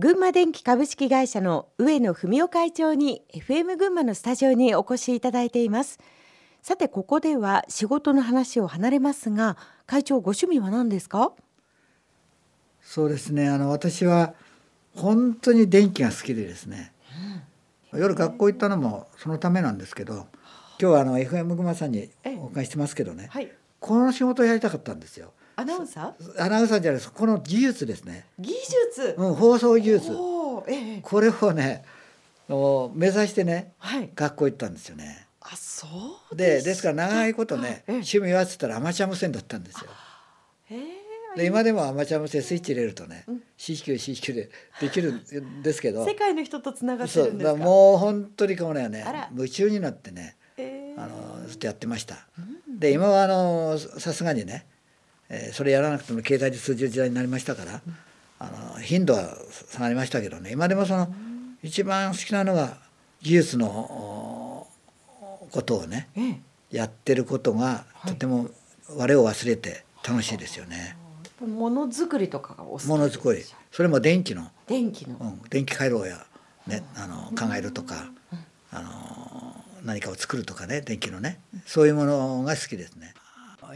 群馬電機株式会社の上野文夫会長に FM 群馬のスタジオにお越しいただいています。さてここでは仕事の話を離れますが会長ご趣味は何ですか？そうですね。あの私は本当に電気が好きでですね、うん、夜学校行ったのもそのためなんですけど今日はあの FM 群馬さんにお伺いしてますけどね、はい、この仕事をやりたかったんですよ。アナウンサー？アナウンサーじゃないです。この技術ですね。技術、うん、放送技術、ええ、これをね目指してね、はい、学校行ったんですよね。あそうでですから長いことね、趣味はっつったらアマチュア無線だったんですよ。で今でもアマチュア無線スイッチ入れるとね、うん、CQ でできるんですけど。世界の人とつながってるんですか？もう本当にこのね夢中になってね、えー、あのずっとやってました。うん、で今はあのさすがにね、えー、それやらなくても携帯で通じる時代になりましたから、うん、あの頻度は下がりましたけどね。今でもその、一番好きなのが技術のことをね、えー、やってることがとても我を忘れて楽しいですよね。ものづくりとかがお好きものづくり。それも電気の。電気の、うん、電気回路や、ね、あの考えるとか、あの何かを作るとかね電気のね。そういうものが好きですね。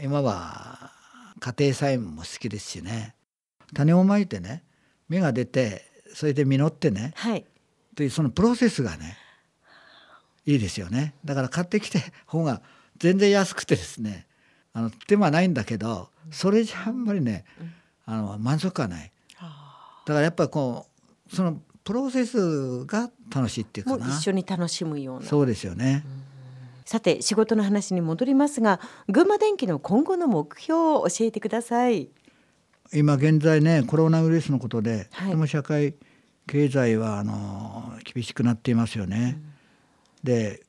今は家庭菜園も好きですしね。種をまいてね芽が出てそれで実ってね、はい、というそのプロセスがねいいですよね。だから買ってきて方が全然安くてですねあの手間ないんだけどそれじゃあんまりね、あの満足感ない。だからやっぱこうそのプロセスが楽しいっていうかな。一緒に楽しむような。そうですよね、さて仕事の話に戻りますが群馬電機の今後の目標を教えてください。今現在ねコロナウイルスのことで、はい、とても社会経済はあの厳しくなっていますよね、うん、で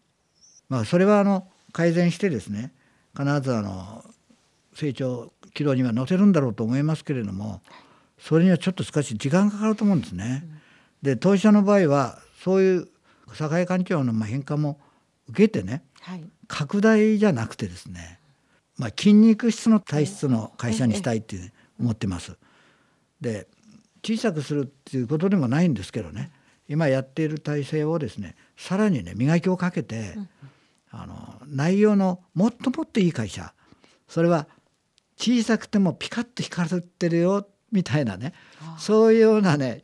まあそれはあの改善してですね必ずあの成長軌道には乗せるんだろうと思いますけれどもそれにはちょっと少し時間かかると思うんですね。で当事者の場合はそういう社会環境の変化も受けてね、はい、拡大じゃなくてですね、まあ、筋肉質の体質の会社にしたいって思ってます。で小さくするっていうことでもないんですけどね今やっている体制をですねさらにね磨きをかけて、あの内容のもっともっといい会社それは小さくてもピカッと光ってるよみたいなねそういうようなね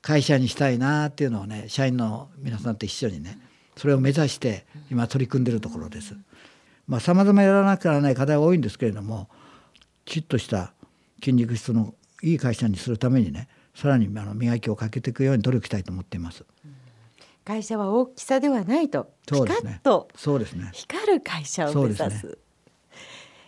会社にしたいなっていうのをね社員の皆さんと一緒にねそれを目指して今取り組んでるところです。まあ様々やらなきゃならない課題は多いんですけれどもきちっとした筋肉質のいい会社にするためにねさらにあの磨きをかけていくように努力したいと思っています。会社は大きさではないと、ピカッと光る会社を目指す。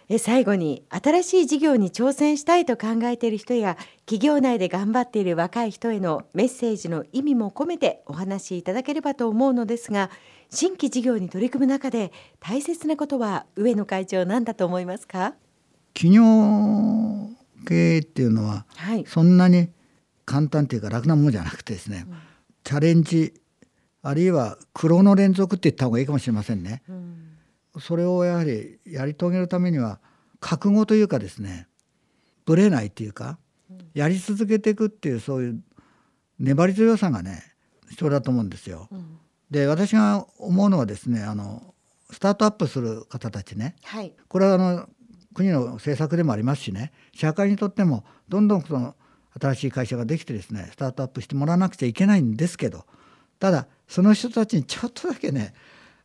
え最後に新しい事業に挑戦したいと考えている人や企業内で頑張っている若い人へのメッセージの意味も込めてお話しいただければと思うのですが新規事業に取り組む中で大切なことは上野会長何だと思いますか？企業経営っていうのは、はい、そんなに簡単っていうか楽なものじゃなくてですね、うん、チャレンジあるいは苦労の連続って言った方がいいかもしれませんね。うんそれをやはりやり遂げるためには覚悟というかですねぶれないっていうかやり続けていくっていうそういう粘り強さがね必要だと思うんですよ。うん、で私が思うのはですねあのスタートアップする方たちね、はい、これはあの国の政策でもありますしね社会にとってもどんどんその新しい会社ができてですねスタートアップしてもらわなくちゃいけないんですけどただその人たちにちょっとだけね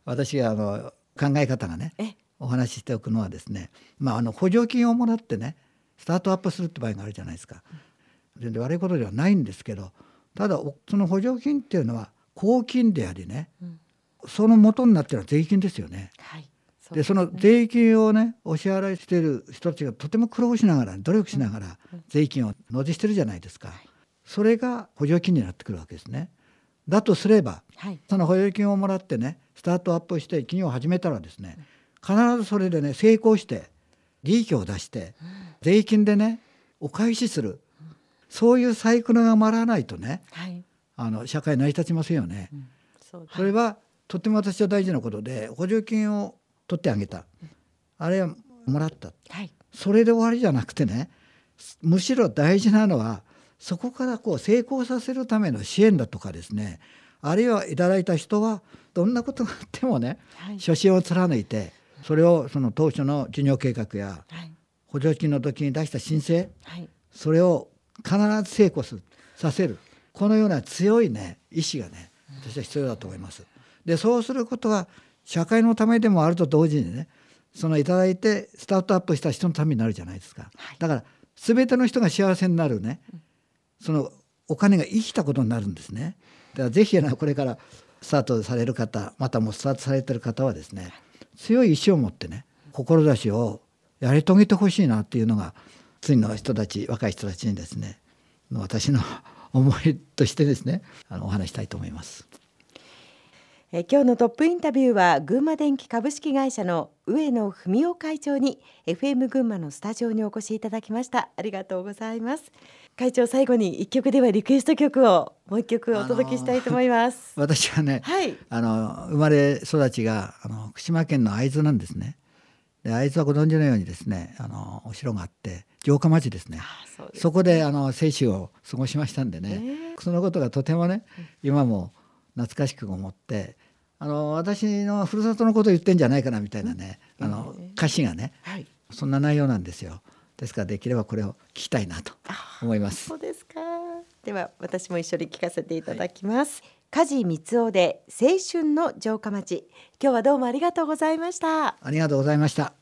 私があの考え方がねお話ししておくのはですね、まあ、あの補助金をもらってねスタートアップするって場合があるじゃないですか。全然悪いことではないんですけどただその補助金っていうのは公金でありね、うん、その元になってるのは税金ですよね。はいそで、ね、その税金をねお支払いしている人たちがとても苦労しながら努力しながら税金を納税してるじゃないですか。それが補助金になってくるわけですね。だとすれば、はい、その補助金をもらってねスタートアップして企業を始めたらですね必ずそれでね成功して利益を出して税金でねお返しする。そういうサイクルが回らないとね、はい、あの社会成り立ちませんよね。うん。そそれはとても私は大事なことで補助金を取ってあげた、あれはもらった、はい、それで終わりじゃなくてねむしろ大事なのはそこからこう成功させるための支援だとかですねあるいはいただいた人はどんなことがあってもね、はい、初心を貫いてそれをその当初の事業計画や補助金の時に出した申請、はい、それを必ず成功させるこのような強いね意志がね私は必要だと思います。でそうすることは社会のためでもあると同時にねそのいただいてスタートアップした人のためになるじゃないですか。だから全ての人が幸せになるねそのお金が生きたことになるんですね。だからぜひこれからスタートされる方またもスタートされてる方はですね強い意志を持ってね志をやり遂げてほしいなっていうのが次の人たち若い人たちにですね私の思いとしてですねあのお話したいと思います。え今日のトップインタビューは群馬電機株式会社の上野文夫会長に FM 群馬のスタジオにお越しいただきました。ありがとうございます。会長最後に一曲ではリクエスト曲をもう一曲お届けしたいと思います。私はね、はい、あの生まれ育ちがあの福島県の会津なんですね。で会津はご存知のようにですねあのお城があって城下町ですね。そこであの青春を過ごしましたんでね、え。ー、そのことがとてもね今も懐かしく思ってあの私のふるさとのことを言ってんじゃないかなみたいなね、あの歌詞がね、はい、そんな内容なんですよ。ですからできればこれを聞きたいなと思います。そうですか。では私も一緒に聞かせていただきます。はい、梶光雄で青春の城下町。今日はどうもありがとうございました。ありがとうございました。